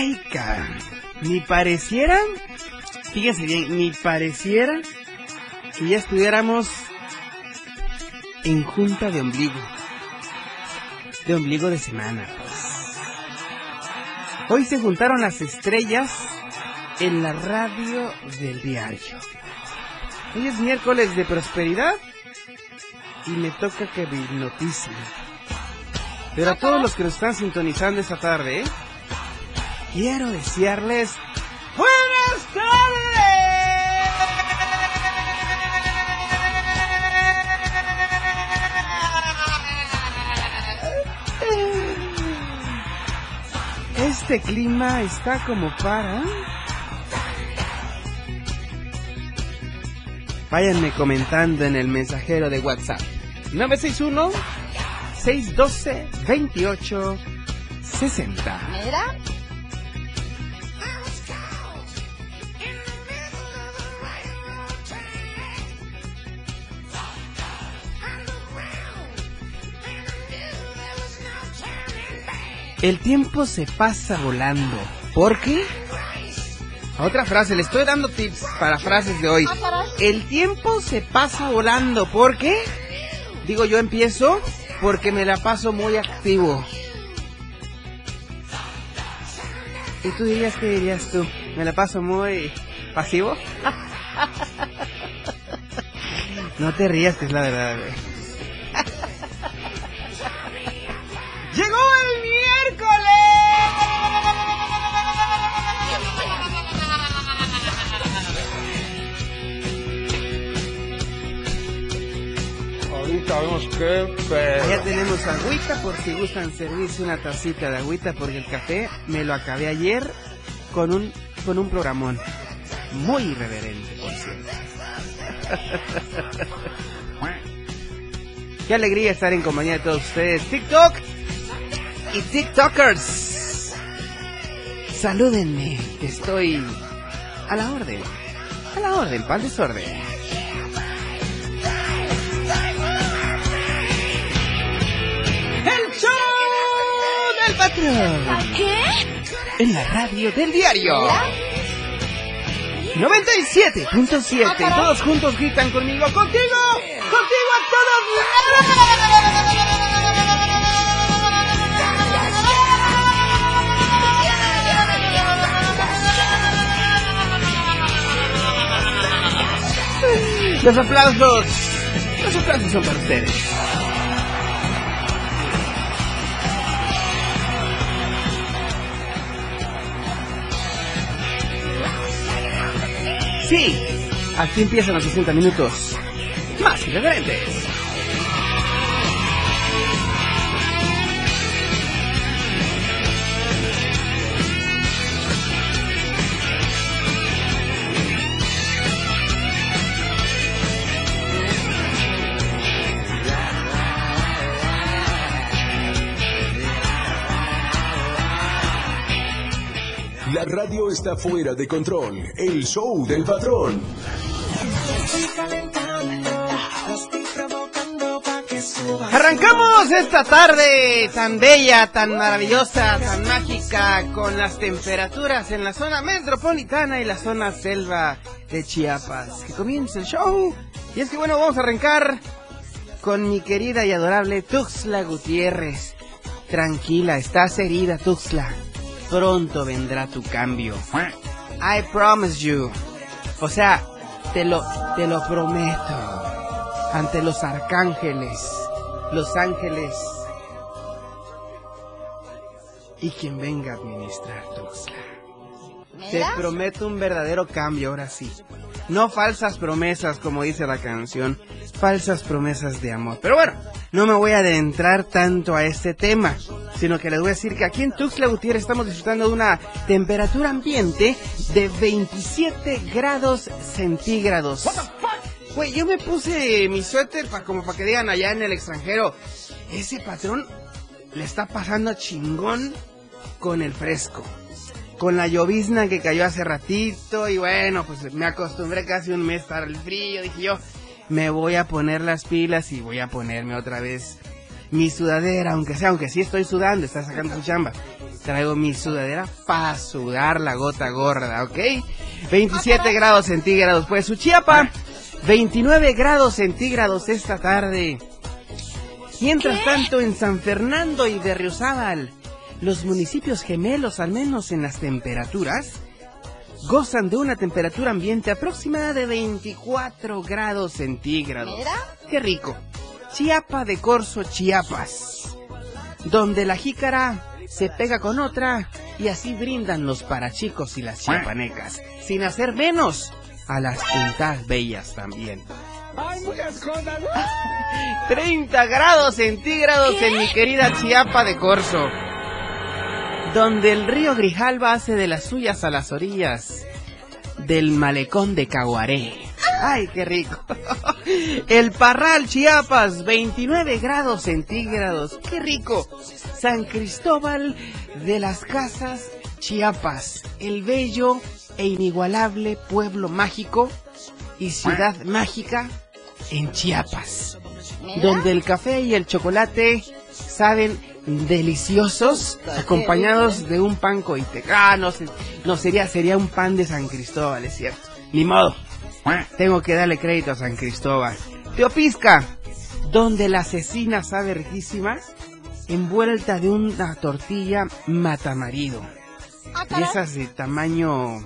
Ay, cara, ni parecieran, fíjense bien, ni pareciera que ya estuviéramos en junta de ombligo. De ombligo de semana. pues. Hoy se juntaron las estrellas en la radio del diario. Hoy es miércoles de prosperidad y me toca que me noticien. Pero a todos los que nos están sintonizando esta tarde, ¿eh? Quiero desearles buenas tardes. Este clima está como para... Váyanme comentando en el mensajero de WhatsApp. 961 612 28 60. Mira. El tiempo se pasa volando. ¿Por qué? Otra frase, le estoy dando tips para frases de hoy. El tiempo se pasa volando. ¿Por qué? Digo, yo empiezo porque me la paso muy activo. ¿Y tú dirías qué dirías tú? ¿Me la paso muy pasivo? No te rías, que es la verdad, güey. Tenemos agüita por si gustan servirse una tacita de agüita porque el café me lo acabé ayer con un con un programón muy irreverente, por cierto. Qué alegría estar en compañía de todos ustedes. TikTok y TikTokers. Salúdenme, que estoy a la orden. A la orden, pal desorden. ¿Qué? En la radio del diario. 97.7. Todos juntos gritan conmigo. ¡Contigo! ¡Contigo a todos! Los aplausos. Los aplausos son para ustedes. Sí, aquí empiezan los 60 minutos más irreverentes. Está fuera de control. El show del patrón. Arrancamos esta tarde tan bella, tan maravillosa, tan mágica, con las temperaturas en la zona metropolitana y la zona selva de Chiapas. Que comience el show. Y es que bueno, vamos a arrancar con mi querida y adorable Tuxla Gutiérrez. Tranquila, estás herida, Tuxla. Pronto vendrá tu cambio. I promise you. O sea, te lo, te lo prometo. Ante los arcángeles, los ángeles y quien venga a administrar Tuxtla. Te prometo un verdadero cambio ahora sí. No falsas promesas, como dice la canción, falsas promesas de amor. Pero bueno, no me voy a adentrar tanto a este tema, sino que les voy a decir que aquí en Tuxtla Gutiérrez estamos disfrutando de una temperatura ambiente de 27 grados centígrados. Güey, yo me puse mi suéter para como para que digan allá en el extranjero, ese patrón le está pasando chingón con el fresco con la llovizna que cayó hace ratito y bueno, pues me acostumbré casi un mes para el frío, dije yo, me voy a poner las pilas y voy a ponerme otra vez mi sudadera, aunque sea, aunque sí estoy sudando, está sacando su chamba. Traigo mi sudadera para sudar la gota gorda, ¿ok? 27 grados centígrados, pues su chiapa, 29 grados centígrados esta tarde. Mientras tanto, en San Fernando y Berriozábal, los municipios gemelos, al menos en las temperaturas, gozan de una temperatura ambiente aproximada de 24 grados centígrados. ¿Mira? ¡Qué rico! Chiapa de Corzo, Chiapas, donde la jícara se pega con otra y así brindan los parachicos y las chiapanecas, sin hacer menos a las puntas bellas también. Muchas cosas. 30 grados centígrados en mi querida Chiapa de Corzo donde el río Grijalva hace de las suyas a las orillas del malecón de Caguaré. ¡Ay, qué rico! El Parral, Chiapas, 29 grados centígrados. ¡Qué rico! San Cristóbal de las Casas, Chiapas, el bello e inigualable pueblo mágico y ciudad mágica en Chiapas, donde el café y el chocolate saben deliciosos acompañados de un pan coite. Ah, no, no sería, sería un pan de San Cristóbal, es cierto. Ni modo. Tengo que darle crédito a San Cristóbal. Teopisca, donde la asesina sabe riquísima, envuelta de una tortilla matamarido. De esas de tamaño,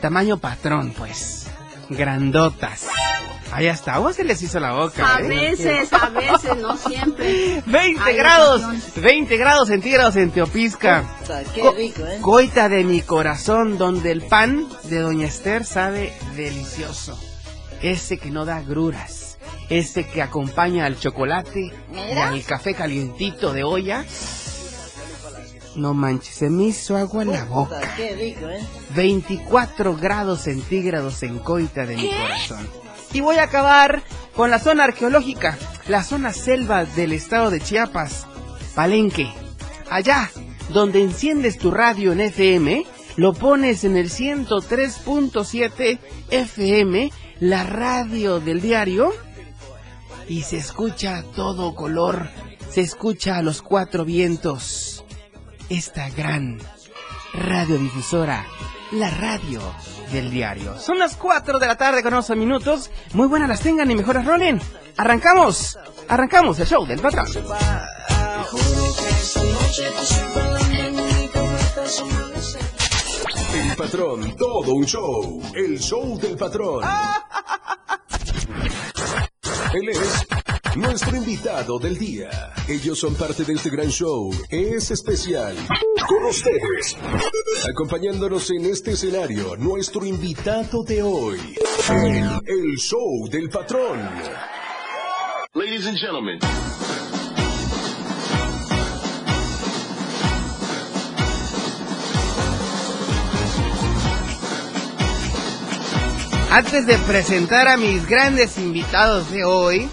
tamaño patrón, pues. Grandotas. Ahí hasta agua se les hizo la boca. A ¿eh? veces, a veces, no siempre. 20 Hay grados, ocasiones. 20 grados centígrados en Teopisca. Qué Co- rico, ¿eh? Coita de mi corazón, donde el pan de Doña Esther sabe delicioso. Ese que no da gruras. Ese que acompaña al chocolate y al café calientito de olla. No manches, se me hizo agua en la boca. Qué rico, ¿eh? 24 grados centígrados en Coita de mi corazón. Y voy a acabar con la zona arqueológica, la zona selva del estado de Chiapas, Palenque. Allá, donde enciendes tu radio en FM, lo pones en el 103.7 FM, la radio del diario, y se escucha a todo color, se escucha a los cuatro vientos. Esta gran radiodifusora, la radio del diario. Son las 4 de la tarde con 11 minutos. Muy buenas las tengan y mejoras rolen. Arrancamos, arrancamos el show del patrón. El patrón, todo un show. El show del patrón. Él es nuestro invitado del día. Ellos son parte de este gran show. Es especial. Con ustedes. Acompañándonos en este escenario, nuestro invitado de hoy. El, show del patrón. Ladies and gentlemen. Antes de presentar a mis grandes invitados de hoy,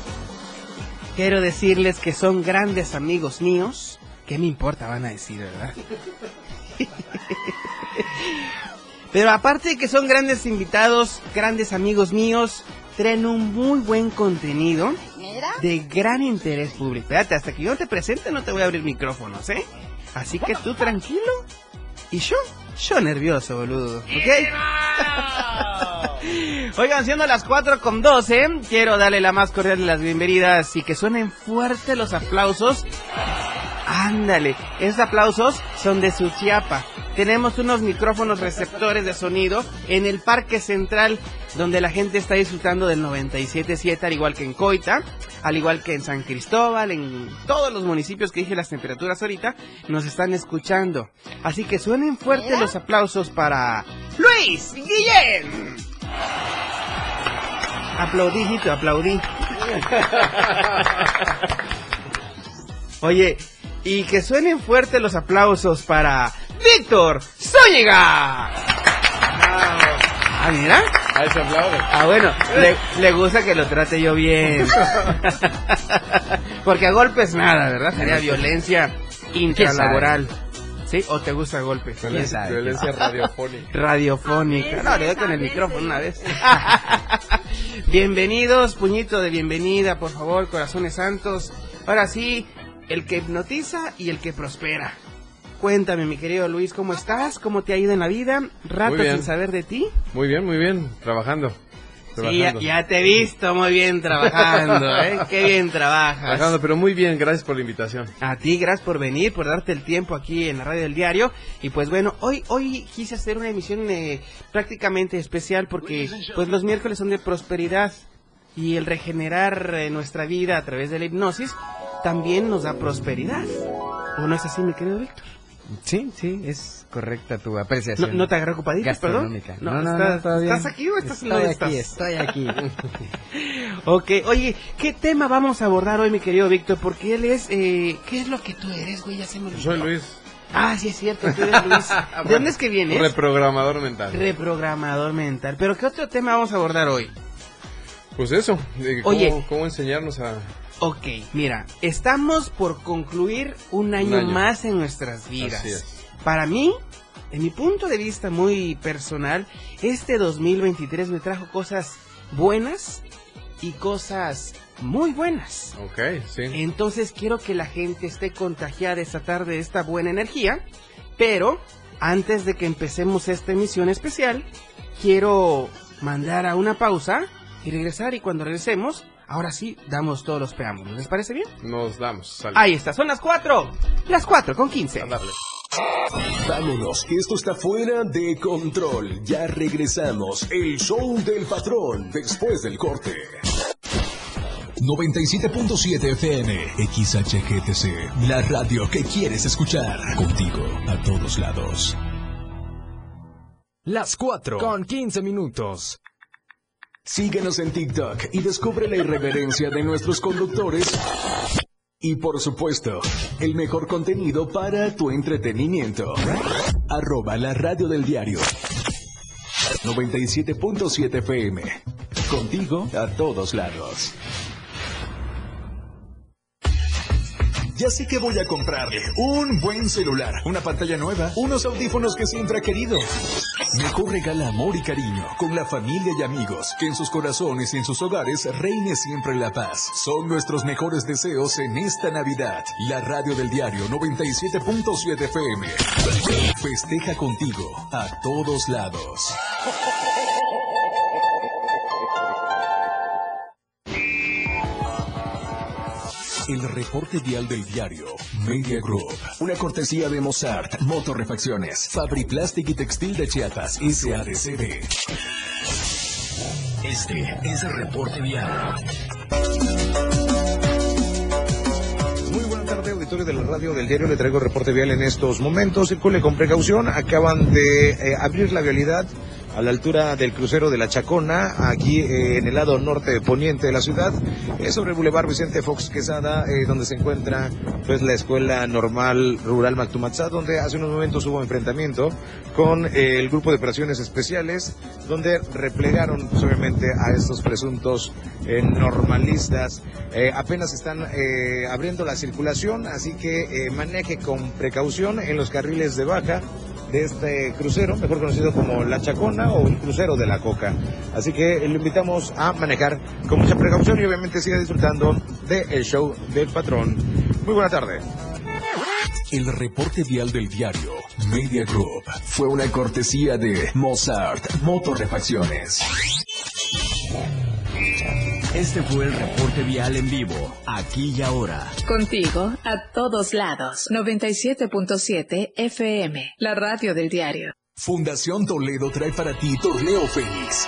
quiero decirles que son grandes amigos míos. ¿Qué me importa? Van a decir, ¿verdad? Pero aparte de que son grandes invitados, grandes amigos míos, traen un muy buen contenido de gran interés público. Espérate, hasta que yo te presente no te voy a abrir micrófonos, ¿eh? Así que tú tranquilo y yo, yo nervioso, boludo, ¿ok? Oigan, siendo las 4 con 12, quiero darle la más cordial de las bienvenidas y que suenen fuerte los aplausos Ándale, esos aplausos son de Suchiapa. Tenemos unos micrófonos receptores de sonido en el Parque Central, donde la gente está disfrutando del 97.7, al igual que en Coita, al igual que en San Cristóbal, en todos los municipios que dije las temperaturas ahorita, nos están escuchando. Así que suenen fuertes los aplausos para Luis Guillén. Aplaudí, hijito, aplaudí. Oye, y que suenen fuertes los aplausos para Víctor Zúñiga. Ah, mira. Ahí se aplaude. Ah, bueno, le, le gusta que lo trate yo bien. Porque a golpes nada, ¿verdad? Sería violencia intralaboral. ¿Sí? ¿O te gusta a golpes? Violencia, violencia radiofónica. Radiofónica. No, le doy con el micrófono una vez. Bienvenidos, puñito de bienvenida, por favor, corazones santos. Ahora sí, el que hipnotiza y el que prospera. Cuéntame, mi querido Luis, ¿cómo estás? ¿Cómo te ha ido en la vida? ¿Rato sin saber de ti? Muy bien, muy bien. Trabajando. Sí, ya, ya te he visto muy bien trabajando, ¿eh? Qué bien trabajas. Trabajando, pero muy bien. Gracias por la invitación. A ti, gracias por venir, por darte el tiempo aquí en la radio del diario. Y pues bueno, hoy, hoy quise hacer una emisión eh, prácticamente especial porque pues los miércoles son de prosperidad y el regenerar eh, nuestra vida a través de la hipnosis también nos da prosperidad. ¿O no es así, mi querido Víctor? Sí, sí, es correcta tu ¿No, apreciación. no te agarró ocupaditas, perdón? gastronómica. No, no, ¿estás, no, bien. ¿Estás aquí o estás en estoy lo aquí, estás? estoy aquí. Ok, oye, ¿qué tema vamos a abordar hoy, mi querido Víctor? Porque él es, eh, ¿qué es lo que tú eres, güey? Ya se me olvidó. Soy Luis, Ah, sí es cierto, tú eres Luis. ¿De dónde es que vienes? reprogramador mental. Reprogramador mental. ¿Pero qué otro tema vamos a abordar hoy? Pues eso, de cómo, Oye. cómo enseñarnos a... Ok, mira, estamos por concluir un año, año. más en nuestras vidas. Así es. Para mí, en mi punto de vista muy personal, este 2023 me trajo cosas buenas y cosas muy buenas. Ok, sí. Entonces quiero que la gente esté contagiada esta tarde de esta buena energía, pero antes de que empecemos esta emisión especial, quiero mandar a una pausa y regresar y cuando regresemos, ahora sí, damos todos los preámbulos. ¿Les parece bien? Nos damos. Sale. Ahí está, son las 4. Las 4 con 15. A darle. Vámonos, que esto está fuera de control. Ya regresamos. El show del patrón después del corte. 97.7 FM, XHGTC, la radio que quieres escuchar. Contigo a todos lados. Las 4 con 15 minutos. Síguenos en TikTok y descubre la irreverencia de nuestros conductores. Y por supuesto, el mejor contenido para tu entretenimiento. Arroba la radio del diario. 97.7 FM. Contigo a todos lados. Ya sé que voy a comprarle un buen celular, una pantalla nueva, unos audífonos que siempre ha querido. Mejor regala amor y cariño con la familia y amigos, que en sus corazones y en sus hogares reine siempre la paz. Son nuestros mejores deseos en esta Navidad. La radio del diario 97.7 FM. Festeja contigo a todos lados. El reporte vial del diario Media Group. Una cortesía de Mozart, Motorrefacciones, Fabriplastic y Textil de Chiapas, SADCB. Este es el reporte vial. Muy buena tarde, auditorio de la radio del diario. Le traigo el reporte vial en estos momentos. Circule con precaución. Acaban de eh, abrir la vialidad a la altura del crucero de la Chacona, aquí eh, en el lado norte poniente de la ciudad, eh, sobre el Boulevard Vicente Fox Quesada, eh, donde se encuentra pues la Escuela Normal Rural Mactumatzá, donde hace unos momentos hubo enfrentamiento con eh, el grupo de operaciones especiales, donde replegaron pues, obviamente a estos presuntos normalistas. Apenas están abriendo la circulación, así que maneje con precaución en los carriles de baja de este crucero, mejor conocido como La Chacona o el crucero de la Coca. Así que lo invitamos a manejar con mucha precaución y obviamente siga disfrutando del show del patrón. Muy buena tarde. El reporte vial del diario Media Group fue una cortesía de Mozart Motorrefacciones. Este fue el reporte vial en vivo, aquí y ahora. Contigo a todos lados. 97.7 FM, la radio del diario. Fundación Toledo trae para ti Torneo Fénix.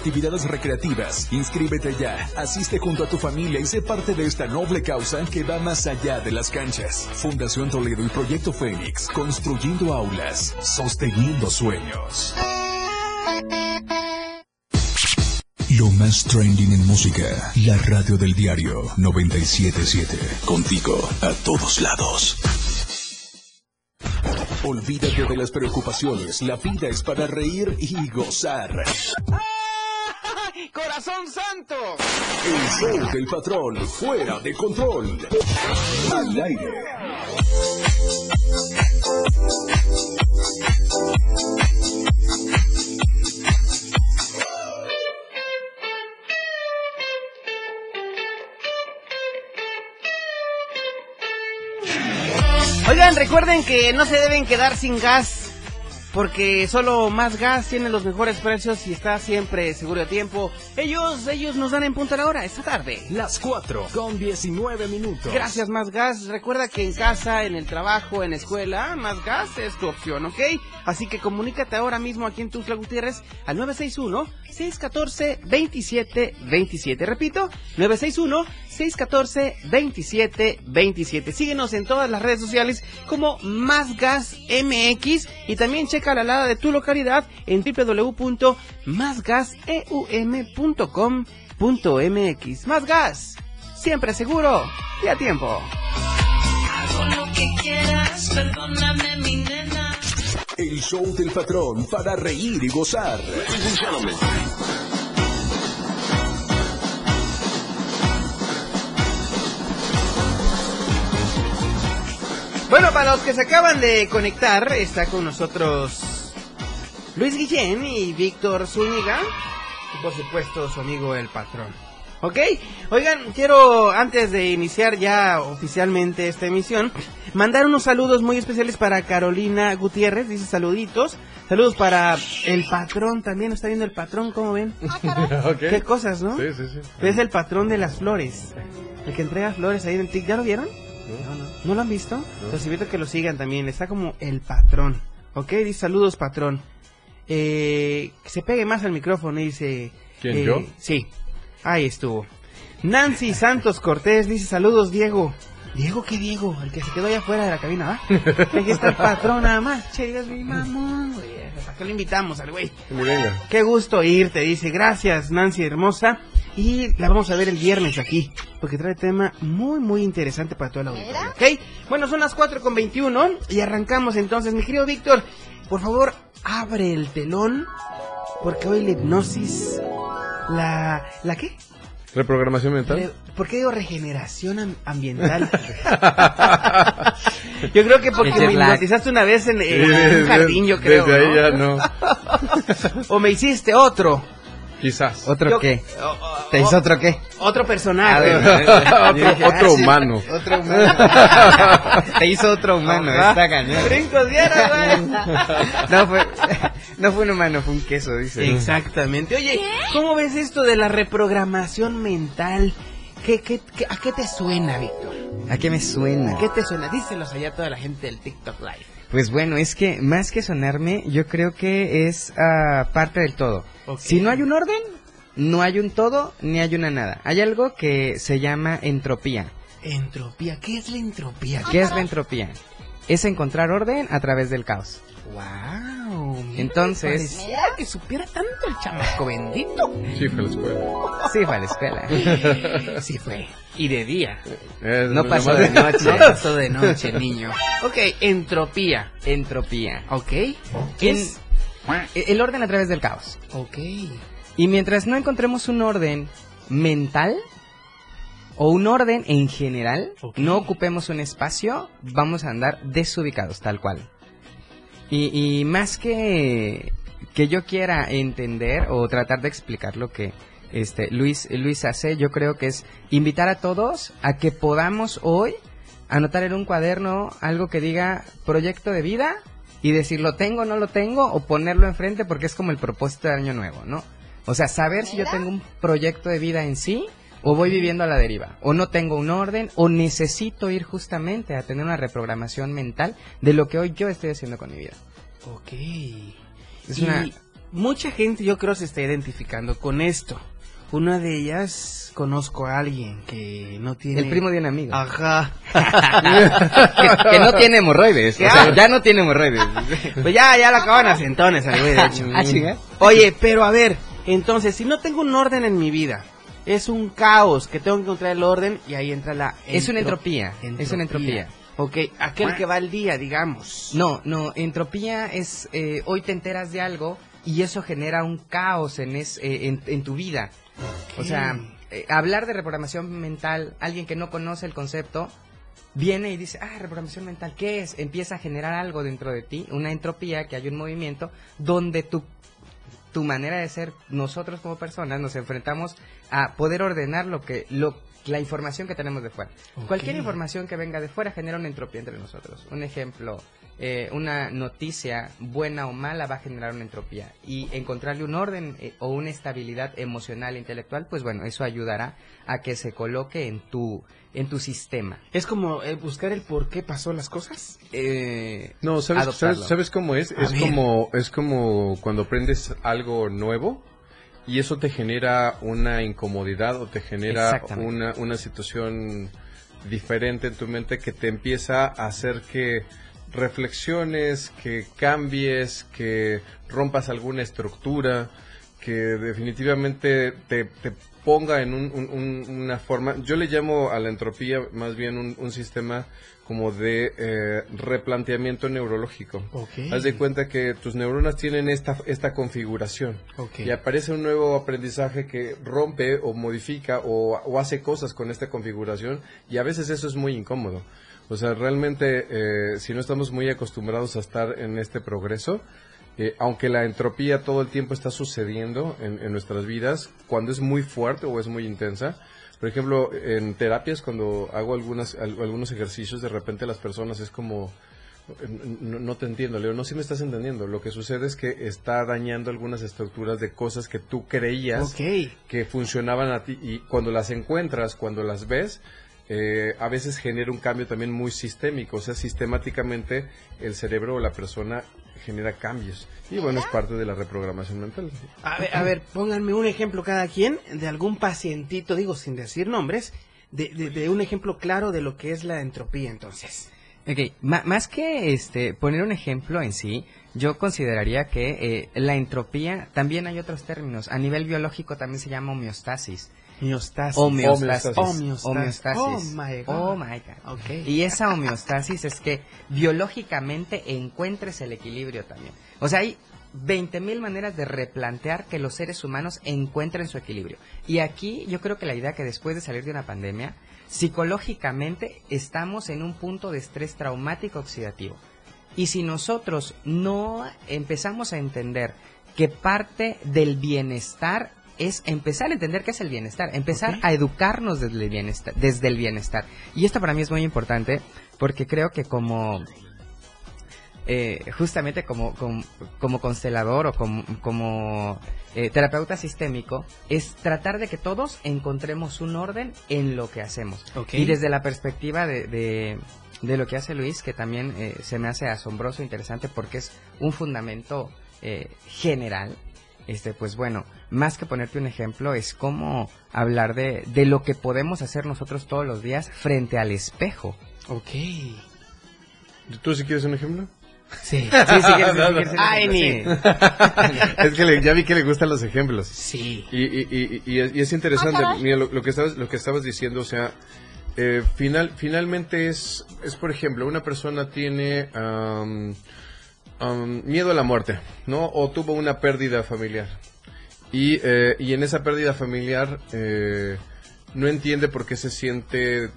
recreativas. Inscríbete ya, asiste junto a tu familia y sé parte de esta noble causa que va más allá de las canchas. Fundación Toledo y Proyecto Fénix, construyendo aulas, sosteniendo sueños. Lo más trending en música, la radio del diario 977. Contigo a todos lados. Olvídate de las preocupaciones, la vida es para reír y gozar. ¡Corazón santo! El show del patrón, fuera de control. Al aire. Oigan, recuerden que no se deben quedar sin gas. Porque solo más gas tiene los mejores precios y está siempre seguro a tiempo. Ellos, ellos nos dan en punto a la hora esta tarde. Las 4 con 19 minutos. Gracias, Más Gas. Recuerda que en casa, en el trabajo, en la escuela, Más Gas es tu opción, ¿ok? Así que comunícate ahora mismo aquí en Tuxtla Gutiérrez al 961-614-2727. Repito, 961-614-2727. Síguenos en todas las redes sociales como Más Gas MX y también checa la alada de tu localidad en www.másgaseum.com.mx. Más Gas, siempre seguro y a tiempo. Hago lo que quieras, perdóname mi nena. El show del patrón para reír y gozar. Ladies and gentlemen. Bueno, para los que se acaban de conectar, está con nosotros Luis Guillén y Víctor Zúñiga. Y por supuesto su amigo el patrón. ¿Ok? Oigan, quiero antes de iniciar ya oficialmente esta emisión, mandar unos saludos muy especiales para Carolina Gutiérrez, dice saluditos. Saludos para el patrón también, está viendo el patrón, ¿cómo ven? Ok. Qué cosas, ¿no? Sí, sí, sí. Es el patrón de las flores. El que entrega flores ahí en el TIC. ¿Ya lo vieron? No, no. ¿No lo han visto? Los invito a que lo sigan también. Está como el patrón. ¿Ok? Dice saludos, patrón. Eh, que se pegue más al micrófono y dice... ¿Quién, eh, yo? Sí. Ahí estuvo. Nancy Santos Cortés dice saludos, Diego. Diego, ¿qué Diego? El que se quedó allá afuera de la cabina, ¿va? Aquí está el patrón nada más. Che, digas mi mamón, güey. ¿Para qué lo invitamos al güey? Qué gusto irte, dice. Gracias, Nancy hermosa. Y la vamos a ver el viernes aquí, porque trae tema muy, muy interesante para toda la audiencia. ¿Ok? Bueno, son las 4 con 21 y arrancamos entonces. Mi querido Víctor, por favor, abre el telón, porque hoy la hipnosis, la... ¿La qué? ¿Reprogramación mental? Re- ¿Por qué digo regeneración am- ambiental? yo creo que porque me hipnotizaste una vez en, en un jardín, yo creo. Desde ahí ya no. O me hiciste otro. Quizás. ¿Otro Yo- qué? o- o- ¿Te hizo otro qué? Otro A personaje. ver, Otro- yo dije, otro sí, humano. Otro humano. Te hizo otro humano, está cañón. Brincos güey. No fue, no fue un humano, fue un queso, dice. Exactamente. Oye, ¿cómo ves esto de la reprogramación mental? ¿Qué, qué, qué- a qué te suena, Víctor? ¿A qué me suena? ¿Qué te suena? Díselos allá a toda la gente del TikTok Live. Pues bueno, es que más que sonarme, yo creo que es ah, parte del todo. Si no hay un orden, no hay un todo ni hay una nada. Hay algo que se llama entropía. Entropía. ¿Qué es la entropía? ¿Qué es la entropía? Es encontrar orden a través del caos. Wow. Entonces- Pareciera que supiera tanto el chamaco bendito. Sí, fue a la escuela. Sí, fue a la escuela. Sí fue. Y de día. No pasó de noche. No pasó de noche, niño. Ok, entropía. Entropía. Ok. ¿Qué En- es? el orden a través del caos. Ok. Y mientras no encontremos un orden mental o un orden en general, no ocupemos un espacio, vamos a andar desubicados tal cual. Y, y más que que yo quiera entender o tratar de explicar lo que este Luis Luis hace, yo creo que es invitar a todos a que podamos hoy anotar en un cuaderno algo que diga proyecto de vida y decir lo tengo, no lo tengo o ponerlo enfrente porque es como el propósito de año nuevo, ¿no? O sea, saber si yo tengo un proyecto de vida en sí o voy viviendo a la deriva, o no tengo un orden, o necesito ir justamente a tener una reprogramación mental de lo que hoy yo estoy haciendo con mi vida. Ok. Es y una- mucha gente yo creo se está identificando con esto. Una de ellas conozco a alguien que no tiene... El primo de un amigo. Ajá. que, que no tiene hemorroides, o sea, ya no tiene hemorroides. Pues ya, ya lo acaban a centones al güey, de hecho. Ah. Oye, pero a ver, entonces, si no tengo un orden en mi vida, es un caos que tengo que encontrar el orden y ahí entra la... Es una entro- entropía, es una entropía. Ok, aquel que va al día, digamos. No, no, entropía es eh, hoy te enteras de algo y eso genera un caos en, es, eh, en, en tu vida. O sea, eh, hablar de reprogramación mental, alguien que no conoce el concepto, viene y dice, ah, reprogramación mental, ¿qué es? Empieza a generar algo dentro de ti, una entropía, que hay un movimiento donde tu, tu manera de ser, nosotros como personas nos enfrentamos a poder ordenar lo que, lo, la información que tenemos de fuera. Cualquier información que venga de fuera genera una entropía entre nosotros. Un ejemplo, eh, una noticia buena o mala va a generar una entropía. Y encontrarle un orden eh, o una estabilidad emocional e intelectual, pues bueno, eso ayudará a que se coloque en tu, en tu sistema. Es como eh, buscar el por qué pasó las cosas. Eh, No, ¿sabes, sabes, sabes cómo es? A Es ver. como, es como cuando aprendes algo nuevo y eso te genera una incomodidad o te genera una, una situación diferente en tu mente que te empieza a hacer que reflexiones, que cambies, que rompas alguna estructura, que definitivamente te, te ponga en un- un- un- una forma, yo le llamo a la entropía más bien un, un sistema como de eh, replanteamiento neurológico. Haz de cuenta que tus neuronas tienen esta, esta configuración y aparece un nuevo aprendizaje que rompe o modifica o, o hace cosas con esta configuración y a veces eso es muy incómodo. O sea, realmente eh, si no estamos muy acostumbrados a estar en este progreso, eh, aunque la entropía todo el tiempo está sucediendo en, en nuestras vidas, cuando es muy fuerte o es muy intensa, por ejemplo, en terapias cuando hago algunas, al- algunos ejercicios, de repente las personas es como, no, no te entiendo, Leo, no si me estás entendiendo. Lo que sucede es que está dañando algunas estructuras de cosas que tú creías que funcionaban a ti. Y cuando las encuentras, cuando las ves, eh, a veces genera un cambio también muy sistémico, o sea, sistemáticamente el cerebro o la persona genera cambios. Y bueno, es parte de la reprogramación mental. A ver, a ver, pónganme un ejemplo cada quien de algún pacientito, digo sin decir nombres, de, de, de un ejemplo claro de lo que es la entropía entonces. Ok, más que este poner un ejemplo en sí, yo consideraría que eh, la entropía, también hay otros términos, a nivel biológico también se llama homeostasis. Homeostasis. Homeostasis. Homeostasis. Homeostasis. Oh my God. Oh my God. Ok. Y esa homeostasis es que biológicamente encuentres el equilibrio también. O sea, hay 20.000 maneras de replantear que los seres humanos encuentren su equilibrio. Y aquí yo creo que la idea que después de salir de una pandemia, psicológicamente estamos en un punto de estrés traumático oxidativo. Y si nosotros no empezamos a entender que parte del bienestar es empezar a entender qué es el bienestar, empezar a educarnos desde el bienestar, desde el bienestar. Y esto para mí es muy importante porque creo que como eh, justamente como, como, como constelador o como, como eh, terapeuta sistémico, es tratar de que todos encontremos un orden en lo que hacemos. Y desde la perspectiva de, de, de lo que hace Luis, que también eh, se me hace asombroso, interesante, porque es un fundamento eh, general. Este, pues bueno, más que ponerte un ejemplo, es como hablar de, de lo que podemos hacer nosotros todos los días frente al espejo. Ok. ¿Tú sí quieres un ejemplo? Sí, sí, sí, quieres- sí, quieres un Ay, ejemplo, ni. es que le- ya vi que le gustan los ejemplos. Sí. Y, y, y, y es, y es interesante, mira, lo, lo que estabas, lo que estabas diciendo, o sea, eh, final, finalmente es, es, por ejemplo, una persona tiene am, miedo a la muerte, ¿no? O tuvo una pérdida familiar. Y, eh, y en esa pérdida familiar eh, no entiende por qué se siente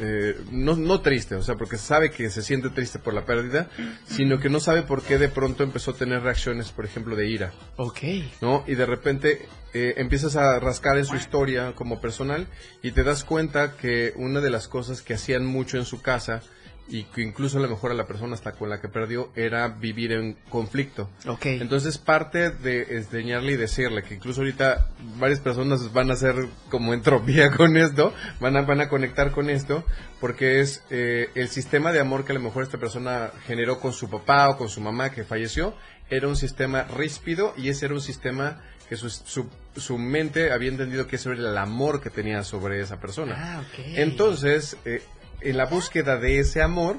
eh, no, no triste, o sea, porque sabe que se siente triste por la pérdida, sino que no sabe por qué de pronto empezó a tener reacciones, por ejemplo, de ira. Ok. ¿no? Y de repente empiezas a rascar en su historia como personal y te das cuenta que una de las cosas que hacían mucho en su casa y que incluso a lo mejor a la persona hasta con la que perdió era vivir en conflicto. Ok. Entonces parte de enseñarle y decirle que incluso ahorita varias personas van a hacer como entropía con esto, van a, van a conectar con esto, porque es eh, el sistema de amor que a lo mejor esta persona generó con su papá o con su mamá que falleció, era un sistema ríspido y ese era un sistema que su, su, su mente había entendido que eso era el amor que tenía sobre esa persona. Ah, ok. Entonces, eh, en la búsqueda de ese amor,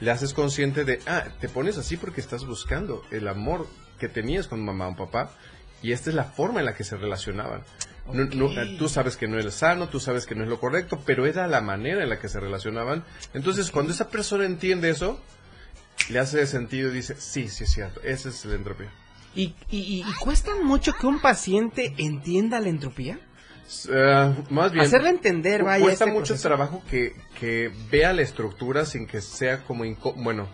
le haces consciente de, ah, te pones así porque estás buscando el amor que tenías con mamá o papá, y esta es la forma en la que se relacionaban. No- no, eh, tú sabes que no es sano, tú sabes que no es lo correcto, pero era la manera en la que se relacionaban. Entonces, cuando esa persona entiende eso, le hace sentido y dice, sí, sí es cierto, esa es la entropía. ¿Y, y, y cuesta mucho que un paciente entienda la entropía? Eh, más bien, Hacerle entender, vaya, Cuesta este mucho proceso. trabajo que, que vea la estructura sin que sea como bueno.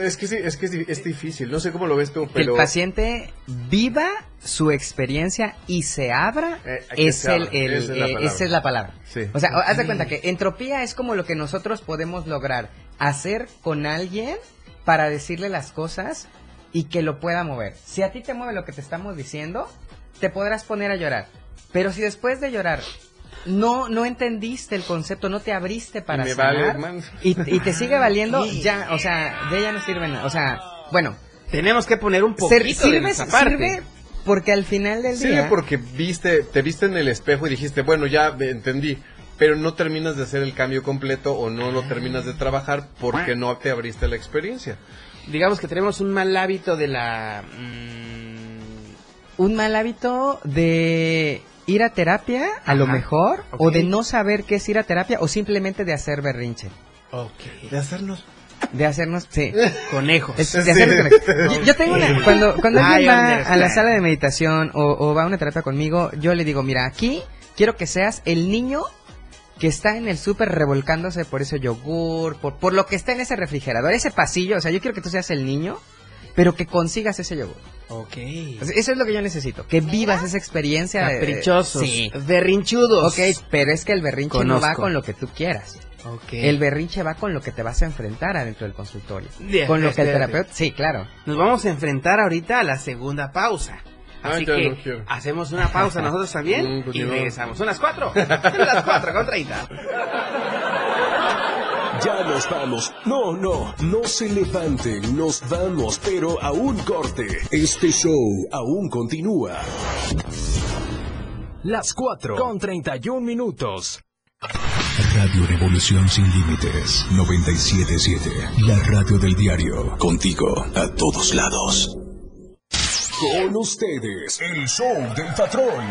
Es que sí, es que es, es difícil. No sé cómo lo ves tú, pero el paciente viva su experiencia y se abra, Eh, es se abra, el- esa es la eh, palabra. esa es la palabra. Sí. O sea, haz de cuenta que entropía es como lo que nosotros podemos lograr hacer con alguien para decirle las cosas y que lo pueda mover. Si a ti te mueve lo que te estamos diciendo, te podrás poner a llorar. Pero si después de llorar no no entendiste el concepto, no te abriste para me sanar, vale, man. y, y te sigue valiendo, ya, o sea, de ella no sirve nada. O sea, bueno, Tenemos que poner un ser- poquito de sirve, nuestra parte. sirve porque al final del día... porque viste, te viste en el espejo y dijiste, bueno, ya entendí, pero no terminas de hacer el cambio completo o no lo terminas de trabajar porque no te abriste la experiencia. Digamos que tenemos un mal hábito de la... mm, un mal hábito de ir a terapia, a lo mejor, o de no saber qué es ir a terapia, o simplemente de hacer berrinche. ok. De hacernos. De hacernos, sí. Conejos. Es- de Sí. conexión. yo, yo tengo una, cuando, cuando alguien va a la sala de meditación o, o va a una terapia conmigo, yo le digo, mira, aquí quiero que seas el niño que está en el súper revolcándose por ese yogur, por, por lo que está en ese refrigerador, ese pasillo, o sea, yo quiero que tú seas el niño, pero que consigas ese yogur. Ok. Eso es lo que yo necesito, que vivas esa experiencia. de- Caprichosos. Sí. Berrinchudos. Ok, pero es que el berrinche no va con lo que tú quieras. Ok. El berrinche va con lo que te vas a enfrentar adentro del consultorio. Con lo que el terapeuta... Sí, claro. Nos vamos a enfrentar ahorita a la segunda pausa. Así Ay, ya que no hacemos una pausa nosotros también Mm, y regresamos. Son las cuatro. Son las cuatro con treinta. Ya nos vamos. No, no, no se levanten, nos vamos, pero a un corte. Este show aún continúa. Las 4 con 31 minutos. Radio Revolución Sin Límites 977. La radio del diario. Contigo a todos lados. Con ustedes, el show del patrón.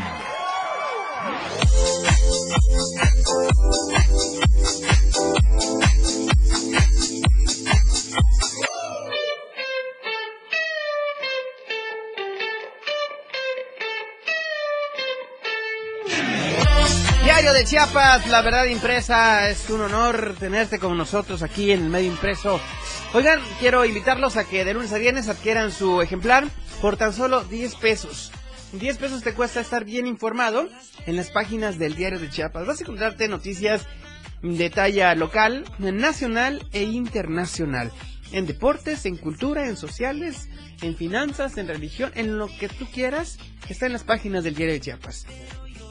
Diario de Chiapas, la verdad impresa, es un honor tenerte con nosotros aquí en el medio impreso. Oigan, quiero invitarlos a que de lunes a viernes adquieran su ejemplar por tan solo 10 pesos. 10 pesos te cuesta estar bien informado en las páginas del Diario de Chiapas. Vas a encontrarte noticias de talla local, nacional e internacional. En deportes, en cultura, en sociales, en finanzas, en religión, en lo que tú quieras, está en las páginas del Diario de Chiapas.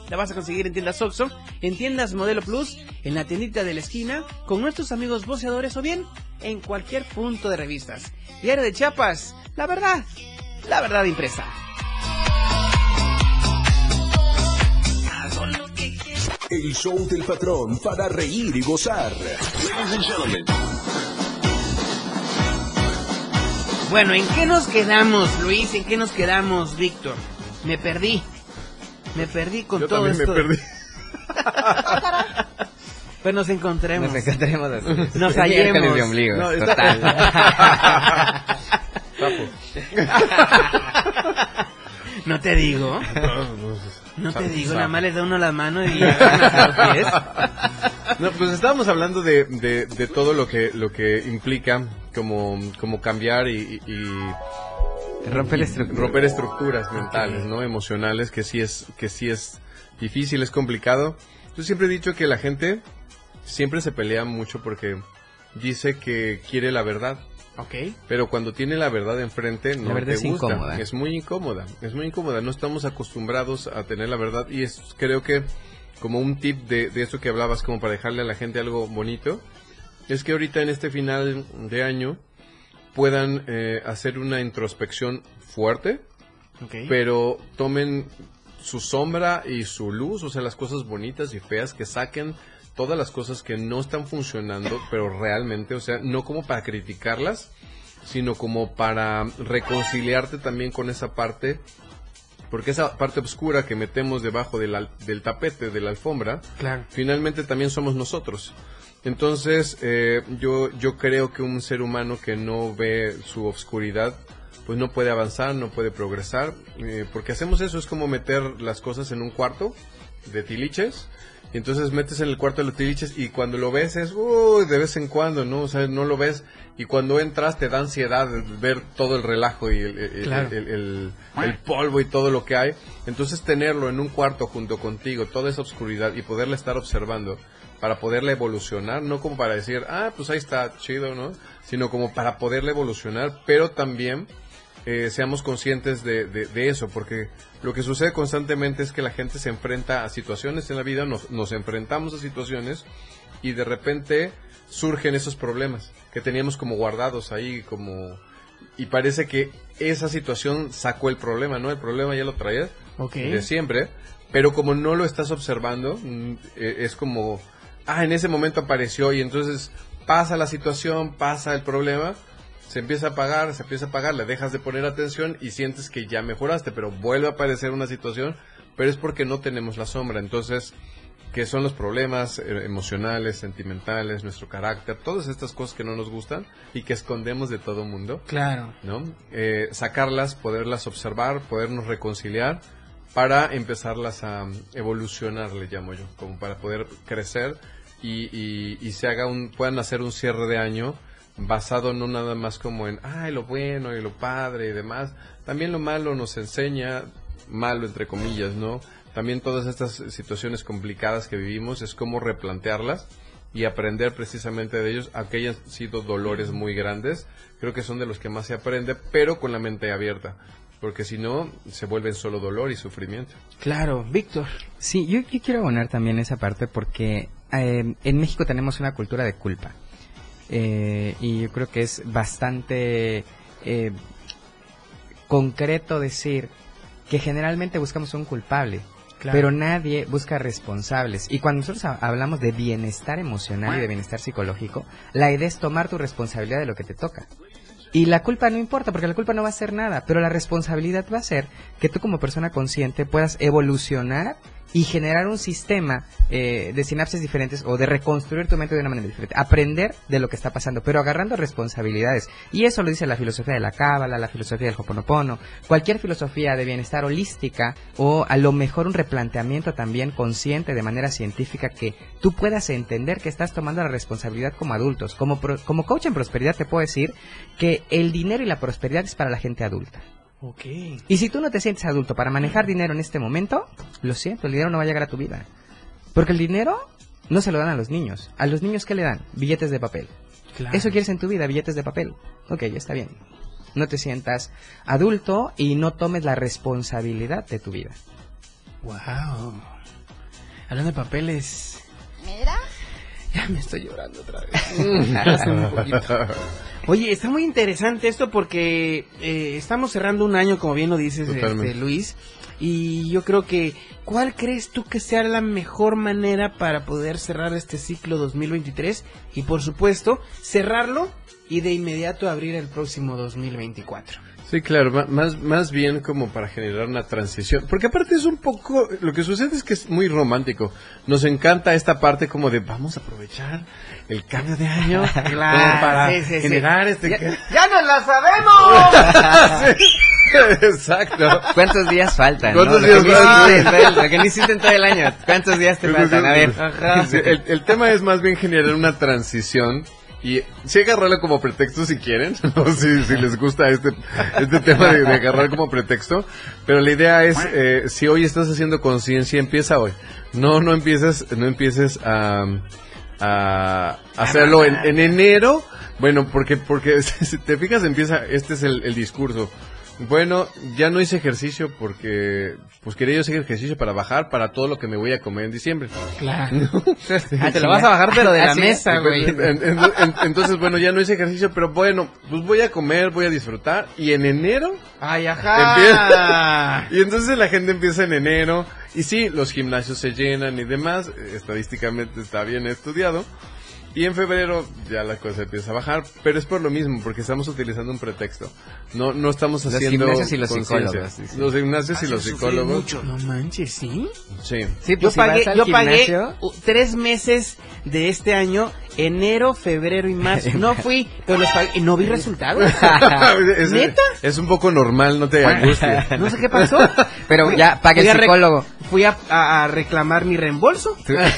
La vas a conseguir en tiendas Oxxo, en tiendas Modelo Plus, en la tiendita de la esquina, con nuestros amigos boceadores o bien en cualquier punto de revistas. Diario de Chiapas, la verdad, la verdad impresa. El show del patrón para reír y gozar. Ladies and gentlemen, Bueno, ¿en qué nos quedamos, Luis? ¿En qué nos quedamos, Víctor? Me perdí. Me perdí con Yo todo también me esto. perdí. Pues nos encontremos. Nos encontremos así. Nos Miércoles hallemos. de ombligo. No, está- Total. Papo. No te digo. No te digo, nada más le da uno la mano y hasta los pies. No, pues estábamos hablando de, de, de todo lo que lo que implica como, como cambiar y, y- y- Romper y estructuras. romper estructuras mentales, no emocionales, que sí es que sí es difícil, es complicado. Yo siempre he dicho que la gente siempre se pelea mucho porque dice que quiere la verdad. Ok. Pero cuando tiene la verdad enfrente, no La verdad te es gusta. incómoda. Es muy incómoda. Es muy incómoda. No estamos acostumbrados a tener la verdad. Y es, creo que, como un tip de, de eso que hablabas, como para dejarle a la gente algo bonito, es que ahorita en este final de año puedan eh, hacer una introspección fuerte, Ok. pero tomen su sombra y su luz, o sea, las cosas bonitas y feas, que saquen todas las cosas que no están funcionando, pero realmente, o sea, no como para criticarlas, sino como para reconciliarte también con esa parte, porque esa parte oscura que metemos debajo del, del tapete, de la alfombra, Claro. finalmente también somos nosotros. Entonces, eh, yo, yo creo que un ser humano que no ve su obscuridad, pues no puede avanzar, no puede progresar, eh, porque hacemos eso, es como meter las cosas en un cuarto de tiliches, y entonces metes en el cuarto de los tiliches y cuando lo ves es, uy, de vez en cuando, ¿no? O sea, no lo ves y cuando entras te da ansiedad ver todo el relajo y el, el- Claro. el- el- el polvo y todo lo que hay. Entonces tenerlo en un cuarto junto contigo, toda esa oscuridad y poderla estar observando para poderla evolucionar, no como para decir, ah, pues ahí está, chido, ¿no? Sino como para poderla evolucionar, pero también eh, seamos conscientes de, de- de eso, porque lo que sucede constantemente es que la gente se enfrenta a situaciones en la vida, nos, nos enfrentamos a situaciones y de repente surgen esos problemas que teníamos como guardados ahí, como... Y parece que esa situación sacó el problema, ¿no? El problema ya lo traías Ok. de siempre, pero como no lo estás observando, mm, eh, es como, ah, en ese momento apareció y entonces pasa la situación, pasa el problema, se empieza a apagar, se empieza a apagar, le dejas de poner atención y sientes que ya mejoraste, pero vuelve a aparecer una situación, pero es porque no tenemos la sombra, entonces, que son los problemas eh, emocionales, sentimentales, nuestro carácter, todas estas cosas que no nos gustan y que escondemos de todo mundo. Claro. ¿no? Eh, sacarlas, poderlas observar, podernos reconciliar para empezarlas a evolucionar, le llamo yo, como para poder crecer y, y, y se haga un, puedan hacer un cierre de año basado no nada más como en, ay, lo bueno y lo padre y demás, también lo malo nos enseña, malo entre comillas, ¿no? También todas estas situaciones complicadas que vivimos es cómo replantearlas y aprender precisamente de ellos, aunque hayan sido dolores muy grandes, creo que son de los que más se aprende, pero con la mente abierta, porque si no, se vuelven solo dolor y sufrimiento. Claro, Víctor. Sí, yo, yo quiero abonar también esa parte porque eh, en México tenemos una cultura de culpa. Eh, y yo creo que es bastante eh, concreto decir que generalmente buscamos un culpable. Claro. Pero nadie busca responsables. Y cuando nosotros ha- hablamos de bienestar emocional y de bienestar psicológico, la idea es tomar tu responsabilidad de lo que te toca. Y la culpa no importa, porque la culpa no va a hacer nada, pero la responsabilidad va a ser que tú como persona consciente puedas evolucionar y generar un sistema eh, de sinapsis diferentes o de reconstruir tu mente de una manera diferente. Aprender de lo que está pasando, pero agarrando responsabilidades. Y eso lo dice la filosofía de la cábala, la filosofía del hoponopono, cualquier filosofía de bienestar holística o a lo mejor un replanteamiento también consciente de manera científica que tú puedas entender que estás tomando la responsabilidad como adultos. Como, pro- como coach en prosperidad te puedo decir que el dinero y la prosperidad es para la gente adulta. Ok. Y si tú no te sientes adulto para manejar dinero en este momento, lo siento, el dinero no va a llegar a tu vida. Porque el dinero no se lo dan a los niños. ¿A los niños qué le dan? Billetes de papel. Claro. ¿Eso quieres en tu vida? Billetes de papel. Ok, ya está bien. No te sientas adulto y no tomes la responsabilidad de tu vida. Wow. Hablando de papeles. Mira. Ya me estoy llorando otra vez. Un poquito. Oye, está muy interesante esto porque eh, estamos cerrando un año, como bien lo dices, este, Luis. Y yo creo que, ¿cuál crees tú que sea la mejor manera para poder cerrar este ciclo 2023? Y por supuesto, cerrarlo y de inmediato abrir el próximo 2024. Sí, claro, más, más bien como para generar una transición. Porque aparte es un poco, lo que sucede es que es muy romántico. Nos encanta esta parte como de vamos a aprovechar el cambio de año como para sí, sí, sí. generar este... Ya, ya nos la sabemos. Exacto. ¿Cuántos días faltan? ¿Cuántos no? días lo, que faltan? lo que no hiciste en todo el año. ¿Cuántos días te faltan? A ver. El, el tema es más bien generar una transición y sí agarrarlo como pretexto si quieren, si, si les gusta este, este tema de, de agarrar como pretexto, pero la idea es, eh, si hoy estás haciendo conciencia, empieza hoy. No, no empieces, no empieces a, a hacerlo en, en enero, bueno, porque, porque si te fijas empieza, este es el discurso. Bueno, ya no hice ejercicio porque, pues quería yo hacer ejercicio para bajar para todo lo que me voy a comer en diciembre. Claro. Ah, te lo vas a bajar, pero de la Así mesa, es. güey. En- en- en- entonces, bueno, ya no hice ejercicio, pero bueno, pues voy a comer, voy a disfrutar. Y en enero, Ay, empieza. ajá. y entonces la gente empieza en enero. Y sí, los gimnasios se llenan y demás. Estadísticamente está bien estudiado. Y en febrero ya la cosa empieza a bajar, pero es por lo mismo, porque estamos utilizando un pretexto. No, no estamos Los haciendo. gimnasios y los conciencia. psicólogos, sí, sí. Los gimnasios y los psicólogos. No manches, ¿sí? Sí. Sí, Yo pues si pagué, yo pagué gimnasio- uh, tres meses de este año, enero, febrero y marzo. No fui, pero los pagué y no vi resultados. es, ¿Neta? es un poco normal, no te angusties. No sé qué pasó. Pero ya pague Fui el psicólogo. Fui a, a- a reclamar mi reembolso. Pues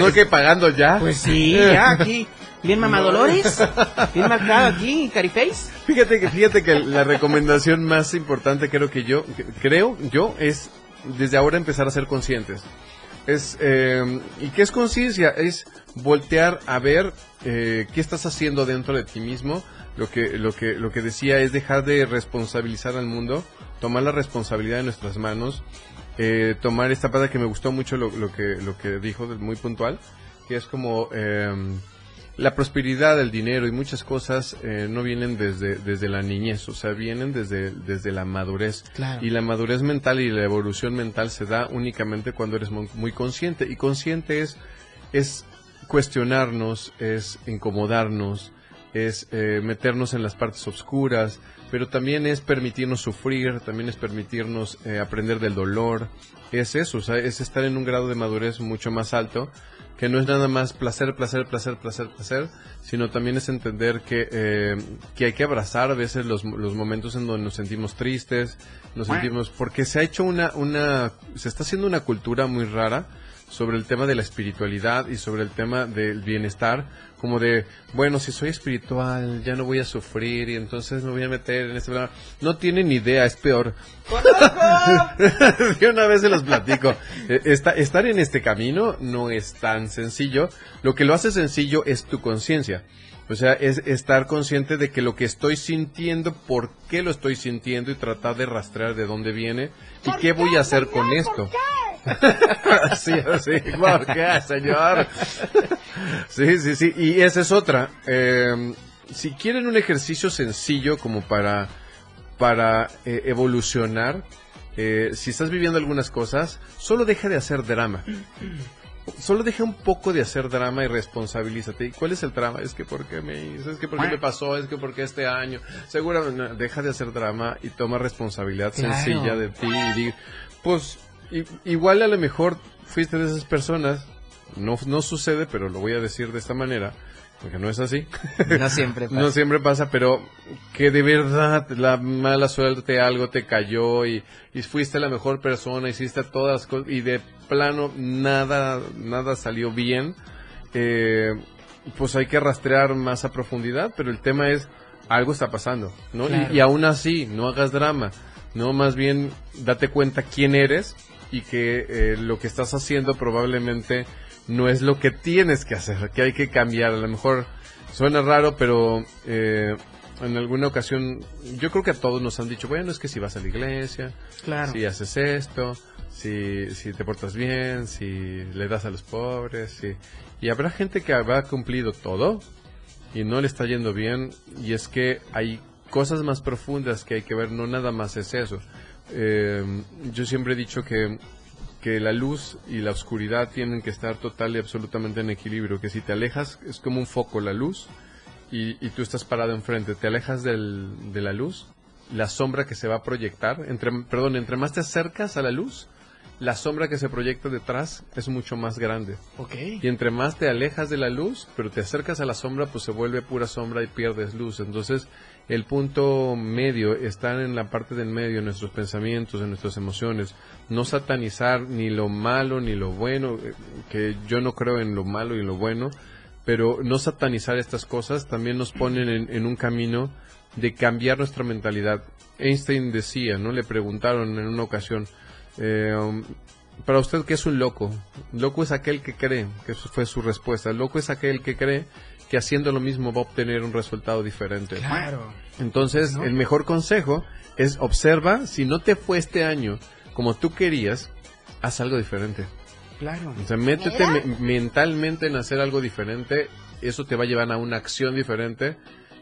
no que pagando ya. Pues sí, ya aquí. Bien mamadolores. Bien marcado aquí, Cariface. Fíjate que fíjate que la recomendación más importante creo que yo creo yo es desde ahora empezar a ser conscientes. Es eh, y qué es conciencia es voltear a ver eh, qué estás haciendo dentro de ti mismo. Lo que lo que lo que decía es dejar de responsabilizar al mundo, tomar la responsabilidad en nuestras manos, eh, tomar esta parte que me gustó mucho lo, lo que lo que dijo muy puntual, que es como eh, la prosperidad, el dinero y muchas cosas eh, no vienen desde, desde la niñez, o sea, vienen desde, desde la madurez. Claro. Y la madurez mental y la evolución mental se da únicamente cuando eres mu- muy consciente. Y consciente es, es cuestionarnos, es incomodarnos, es eh, meternos en las partes oscuras, pero también es permitirnos sufrir, también es permitirnos eh, aprender del dolor. Es eso, o sea, es estar en un grado de madurez mucho más alto que no es nada más placer, placer, placer, placer, placer, sino también es entender que, eh, que hay que abrazar a veces los, los momentos en donde nos sentimos tristes, nos sentimos, porque se ha hecho una, una, se está haciendo una cultura muy rara sobre el tema de la espiritualidad y sobre el tema del bienestar, como de, bueno, si soy espiritual, ya no voy a sufrir y entonces me voy a meter en este... programa. No tienen ni idea, es peor. De una vez se los platico. Eh, esta- estar en este camino no es tan sencillo. Lo que lo hace sencillo es tu conciencia. O sea, es estar consciente de que lo que estoy sintiendo, por qué lo estoy sintiendo y tratar de rastrear de dónde viene y qué voy a hacer con esto. Sí, sí, ¿por qué, señor? Sí, sí, sí. Y esa es otra. Eh, si quieren un ejercicio sencillo como para, para eh, evolucionar, eh, si estás viviendo algunas cosas, solo deja de hacer drama. Solo deja un poco de hacer drama y responsabilízate. ¿Y cuál es el drama? Es que por qué me hizo, es que por qué me pasó, es que por qué este año. Seguramente no, deja de hacer drama y toma responsabilidad Claro. sencilla de ti y di, pues igual a lo mejor fuiste de esas personas. No, no sucede, pero lo voy a decir de esta manera, porque no es así. No siempre pasa. No siempre pasa, pero que de verdad la mala suerte algo te cayó y, y fuiste la mejor persona, hiciste todas las cosas y de plano nada, nada salió bien, eh, pues hay que rastrear más a profundidad, pero el tema es algo está pasando, ¿no? Y-. Y, aún así, no hagas drama, no más bien date cuenta quién eres y que eh, lo que estás haciendo probablemente no es lo que tienes que hacer, que hay que cambiar, a lo mejor Suena raro, pero eh, en alguna ocasión yo creo que a todos nos han dicho, bueno, es que si vas a la iglesia, Claro. si haces esto, si, si te portas bien, si le das a los pobres, si... y habrá gente que habrá cumplido todo y no le está yendo bien y es que hay cosas más profundas que hay que ver, no nada más es eso. Eh, yo siempre he dicho que que la luz y la oscuridad tienen que estar total y absolutamente en equilibrio, que si te alejas es como un foco la luz y, y tú estás parado enfrente, te alejas del- de la luz, la sombra que se va a proyectar, entre, perdón, entre más te acercas a la luz, la sombra que se proyecta detrás es mucho más grande. Ok. Y entre más te alejas de la luz, pero te acercas a la sombra, pues se vuelve pura sombra y pierdes luz. Entonces, el punto medio está en la parte del medio, en nuestros pensamientos, en nuestras emociones. No satanizar ni lo malo ni lo bueno, eh, que yo no creo en lo malo y lo bueno, pero no satanizar estas cosas también nos ponen en, un camino de cambiar nuestra mentalidad. Einstein decía, ¿no? Le preguntaron en una ocasión, eh, um, para usted, ¿qué es un loco? Loco es aquel que cree, que fue su respuesta. Loco es aquel que cree que haciendo lo mismo va a obtener un resultado diferente. Claro. Entonces, ¿No? el mejor consejo es observa, si no te fue este año como tú querías, haz algo diferente. Claro. O sea, métete me- mentalmente en hacer algo diferente, eso te va a llevar a una acción diferente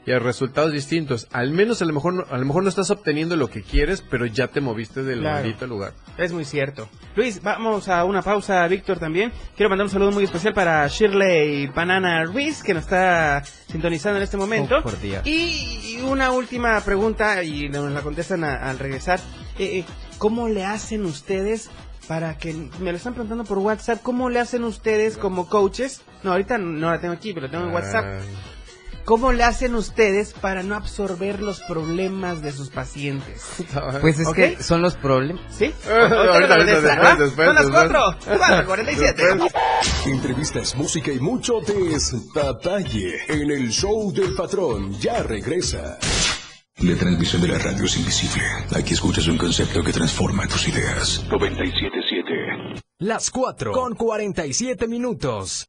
y a resultados distintos. Al menos a lo mejor no, a lo mejor no estás obteniendo lo que quieres, pero ya te moviste del Claro. maldito lugar. Es muy cierto. Luis, vamos a una pausa, Víctor también. Quiero mandar un saludo muy especial para Shirley Banana Ruiz, que nos está sintonizando en este momento. Oh, por. Y, y una última pregunta, y nos la contestan a- al regresar. Eh, eh, ¿Cómo le hacen ustedes para que, me lo están preguntando por WhatsApp, ¿cómo le hacen ustedes como coaches? No, ahorita no la tengo aquí, pero la tengo en WhatsApp. ¿Cómo le hacen ustedes para no absorber los problemas de sus pacientes? Pues es que son los problemas. ¿Sí? Ahorita, ahorita, después, ¿Ah? después, Son las después. 4, 4, 47. Entrevistas, música y mucho despapalle en el show del patrón. Ya regresa. La transmisión de la radio es invisible. Aquí escuchas un concepto que transforma tus ideas. 97.7. Las 4 con 47 minutos.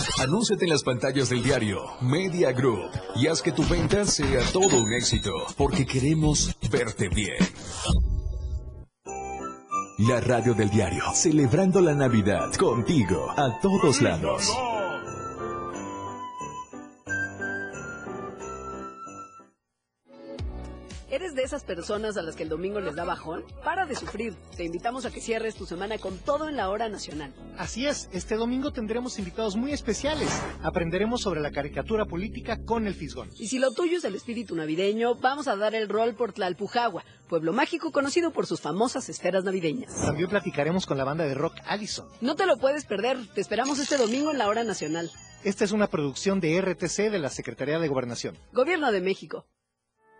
Anúnciate en las pantallas del diario Media Group y haz que tu venta sea todo un éxito, porque queremos verte bien. La radio del diario, celebrando la Navidad contigo a todos lados. ¿Eres de esas personas a las que el domingo les da bajón? Para de sufrir. Te invitamos a que cierres tu semana con todo en la hora nacional. Así es, este domingo tendremos invitados muy especiales. Aprenderemos sobre la caricatura política con el Fisgón. Y si lo tuyo es el espíritu navideño, vamos a dar el rol por Tlalpujagua, pueblo mágico conocido por sus famosas esferas navideñas. También platicaremos con la banda de rock Allison. No te lo puedes perder. Te esperamos este domingo en la hora nacional. Esta es una producción de RTC de la Secretaría de Gobernación. Gobierno de México.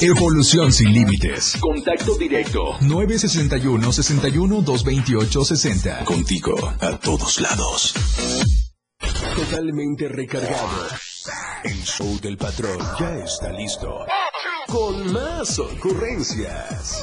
Evolución sin límites. Contacto directo. 961-61-228-60. Contigo a todos lados. Totalmente recargado. El show del patrón ya está listo. Con más ocurrencias.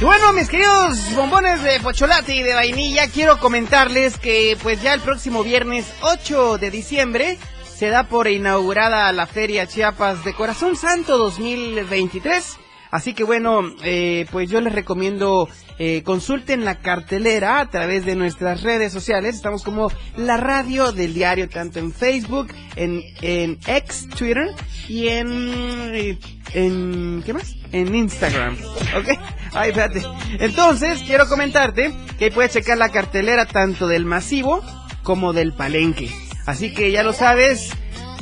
Y bueno, mis queridos bombones de pocholate y de vainilla, quiero comentarles que pues ya el próximo viernes 8 de diciembre se da por inaugurada la Feria Chiapas de Corazón Santo 2023. Así que bueno, eh, pues yo les recomiendo eh, consulten la cartelera a través de nuestras redes sociales. Estamos como la radio del diario, tanto en Facebook, en, en X, Twitter y en, en, ¿qué más? En Instagram, ¿ok? Ay, espérate. Entonces, quiero comentarte que puedes checar la cartelera tanto del masivo como del palenque. Así que ya lo sabes,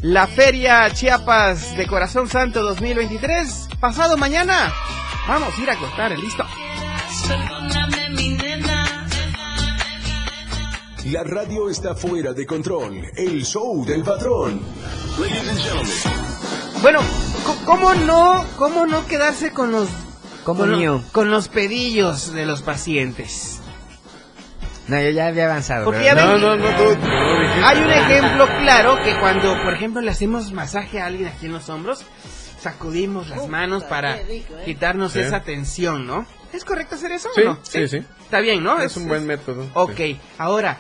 la Feria Chiapas de Corazón Santo 2023, pasado mañana. Vamos a ir a cortar, listo. Perdóname, mi nena. La radio está fuera de control. El show del patrón. Ladies and gentlemen, Bueno, ¿cómo no, cómo no quedarse con los ¿Cómo con, mío? con los pedillos de los pacientes? No, yo ya había avanzado. Porque ven- No, no, no, tú- tú. Hay un ejemplo claro que cuando, por ejemplo, le hacemos masaje a alguien aquí en los hombros, sacudimos las manos para quitarnos Sí. esa tensión, ¿no? ¿Es correcto hacer eso Sí, o no? sí, sí. Está bien, ¿no? Es un buen método. Ok, sí. ahora,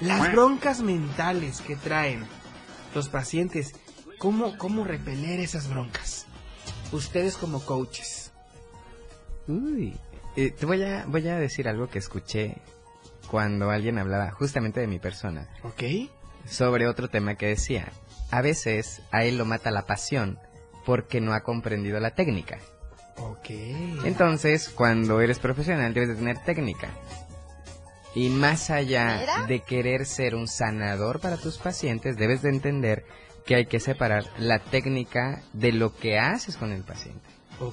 las broncas mentales que traen los pacientes, ¿cómo, cómo repeler esas broncas? Ustedes como coaches. Uy, eh, te voy a, voy a decir algo que escuché cuando alguien hablaba justamente de mi persona. ¿Ok? Sobre otro tema que decía, a veces a él lo mata la pasión porque no ha comprendido la técnica. Ok. Entonces, cuando eres profesional debes de tener técnica. Y más allá de querer ser un sanador para tus pacientes, debes de entender que hay que separar la técnica de lo que haces con el paciente.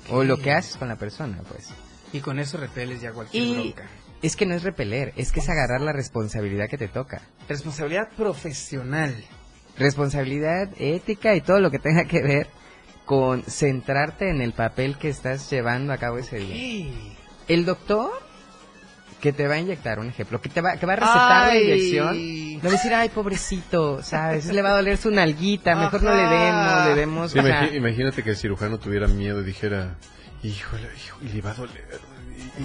O lo que haces con la persona, pues. Y con eso repeles ya cualquier Y bronca. es que no es repeler, es que es agarrar la responsabilidad que te toca. Responsabilidad profesional. Responsabilidad ética y todo lo que tenga que ver con centrarte en el papel que estás llevando a cabo ese día. El doctor que te va a inyectar, un ejemplo, que te va, que va a recetar Ay. la inyección, va a decir, ay, pobrecito, ¿sabes? Le va a doler su nalguita, mejor no le demos, le demos... Sí, imagi- imagínate que el cirujano tuviera miedo y dijera, híjole, hijo, y le va a doler.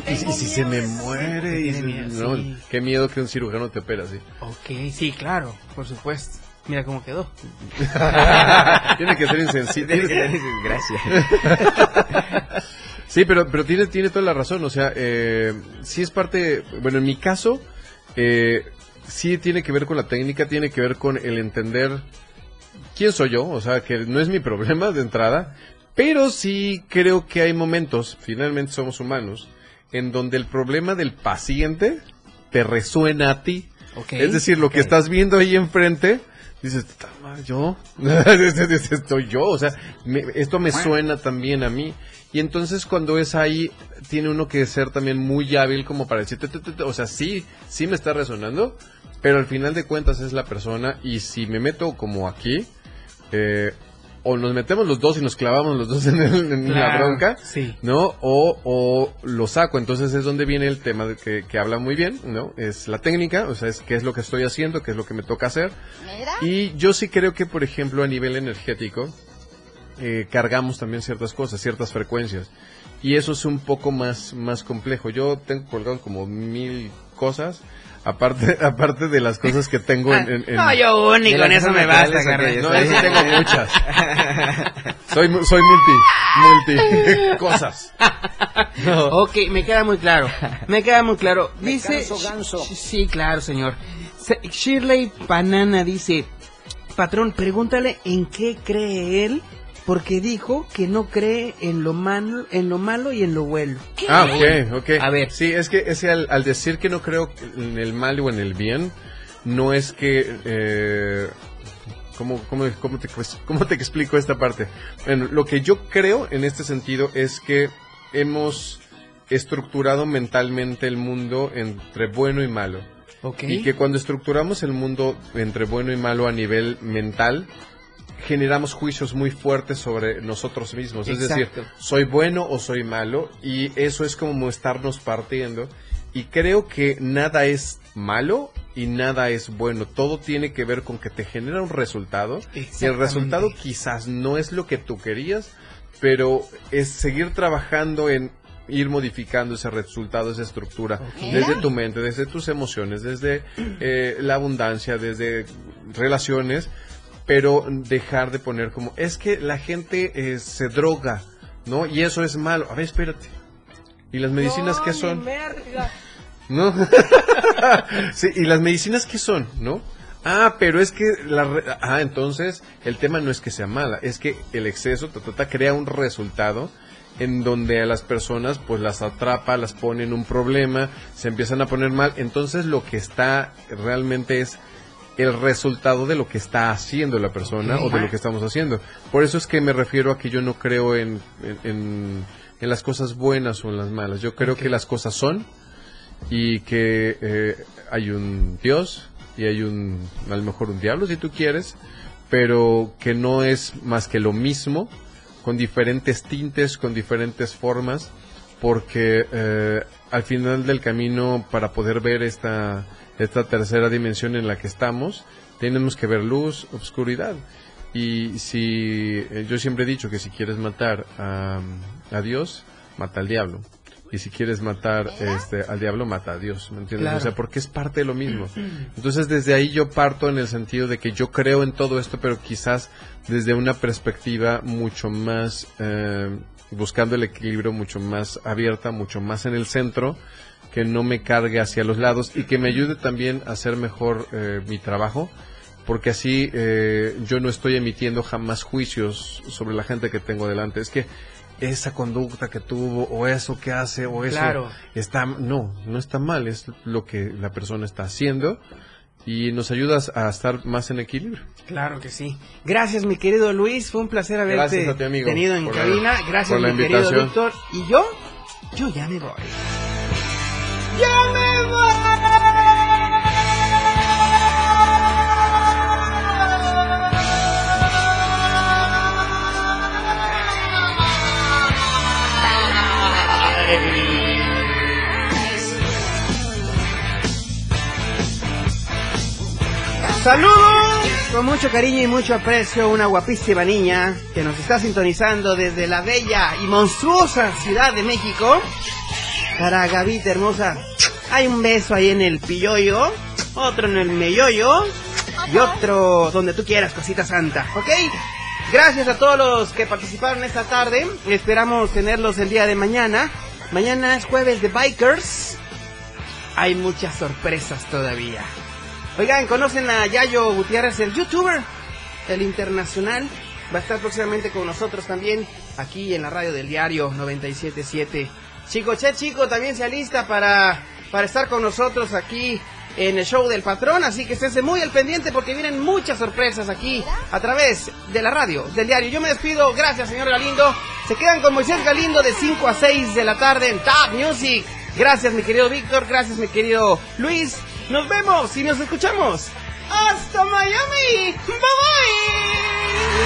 Y, y- y si se me muere, y se- miedo, no, sí. qué miedo que un cirujano te opera así. Ok, sí, claro, por supuesto. Mira cómo quedó. Tiene que ser insensible. Tiene que ser Gracias. Sí, pero, pero tiene, tiene toda la razón. O sea, eh, sí es parte. Bueno, en mi caso, eh, sí tiene que ver con la técnica, tiene que ver con el entender quién soy yo. O sea, que no es mi problema de entrada. Pero sí creo que hay momentos, finalmente somos humanos, en donde el problema del paciente te resuena a ti. Es decir, lo que estás viendo ahí enfrente, dices, "Ta madre, yo, estoy yo, o sea, me- esto me suena también a mí. Y entonces cuando es ahí, tiene uno que ser también muy hábil como para decir, "Te, te, te, te", o sea, sí, sí me está resonando, pero al final de cuentas es la persona y si me meto como aquí, eh, o nos metemos los dos y nos clavamos los dos en, el- en la bronca, sí. ¿no? O, o lo saco. Entonces es donde viene el tema de que, que habla muy bien, ¿no? Es la técnica, o sea, es qué es lo que estoy haciendo, qué es lo que me toca hacer. Y yo sí creo que, por ejemplo, a nivel energético, eh, cargamos también ciertas cosas, ciertas frecuencias. Y eso es un poco más, más complejo. Yo tengo colgado como mil cosas, aparte, aparte de las cosas que tengo en... en- en- No, yo único, las eso me basta, Carlos. No, sí tengo muchas. soy, mu- soy multi, multi cosas. Ok, me queda muy claro. Me queda muy claro. Dice. canso, ganso. Sí, claro, señor. Se- Shirley Banana dice: Patrón, pregúntale en qué cree él, porque dijo que no cree en lo malo, en lo malo y en lo bueno. Ah, ok, ok. A ver. Sí, es que, es que al, al decir que no creo en el mal o en el bien, no es que... Eh, ¿cómo, cómo, cómo te, pues, cómo te explico esta parte? Bueno, lo que yo creo en este sentido es que hemos estructurado mentalmente el mundo entre bueno y malo. Ok. Y que cuando estructuramos el mundo entre bueno y malo a nivel mental, generamos juicios muy fuertes sobre nosotros mismos. Es decir, soy bueno o soy malo, y eso es como estarnos partiendo. Y creo que nada es malo y nada es bueno. Todo tiene que ver con que te genera un resultado. Y el resultado quizás no es lo que tú querías, pero es seguir trabajando en ir modificando ese resultado, esa estructura, desde tu mente, desde tus emociones, desde eh, la abundancia, desde relaciones, pero dejar de poner como, es que la gente eh, se droga, ¿no? Y eso es malo. A ver, espérate. ¿Y las medicinas qué son? ¿No? sí, ¿y las medicinas qué son? ¿No? Ah, pero es que la re- ah, entonces el tema no es que sea mala, es que el exceso ta, ta, ta, crea un resultado en donde a las personas pues las atrapa, las pone en un problema, se empiezan a poner mal, entonces lo que está realmente es el resultado de lo que está haciendo la persona o de lo que estamos haciendo. Por eso es que me refiero a que yo no creo en, en, en- en las cosas buenas o en las malas. Yo creo que las cosas son y que eh, hay un Dios y hay un, a lo mejor un diablo si tú quieres, pero que no es más que lo mismo, con diferentes tintes, con diferentes formas, porque eh, al final del camino, para poder ver esta, esta tercera dimensión en la que estamos, tenemos que ver luz, obscuridad. Y si eh, yo siempre he dicho que si quieres matar a, a Dios, mata al diablo. Y si quieres matar este, al diablo, mata a Dios, ¿me entiendes? Claro. O sea, porque es parte de lo mismo. Entonces, desde ahí yo parto en el sentido de que yo creo en todo esto, pero quizás desde una perspectiva mucho más, eh, buscando el equilibrio mucho más abierta, mucho más en el centro, que no me cargue hacia los lados y que me ayude también a hacer mejor eh, mi trabajo, porque así eh, yo no estoy emitiendo jamás juicios sobre la gente que tengo delante. Es que esa conducta que tuvo o eso que hace o eso Claro. está no no está mal es lo que la persona está haciendo y nos ayudas a estar más en equilibrio Claro que sí. Gracias, mi querido Luis. Fue un placer haberte ti, amigo, tenido en cabina. Gracias, por la mi querido invitación. Víctor. Y yo, yo ya me voy. ¡Ya me! Saludos con mucho cariño y mucho aprecio una guapísima niña que nos está sintonizando desde la bella y monstruosa Ciudad de México. Para Gavita hermosa, hay un beso ahí en el pilloyo, otro en el meyoyo y otro donde tú quieras, cosita santa, ¿ok? Gracias a todos los que participaron esta tarde. Esperamos tenerlos el día de mañana. Mañana es jueves de Bikers. Hay muchas sorpresas todavía. Oigan, ¿conocen a Yayo Gutiérrez, el youtuber, el internacional? Va a estar próximamente con nosotros también aquí en la radio del diario 977. Chico, che, chico, también se alista para, para estar con nosotros aquí en el show del patrón, así que esténse muy al pendiente porque vienen muchas sorpresas aquí a través de la radio del diario. Yo me despido, gracias señor Galindo. Se quedan con Moisés Galindo de 5 a 6 de la tarde en Top Music. Gracias mi querido Víctor, gracias mi querido Luis. Nos vemos y nos escuchamos. ¡Hasta Miami! ¡Bye bye!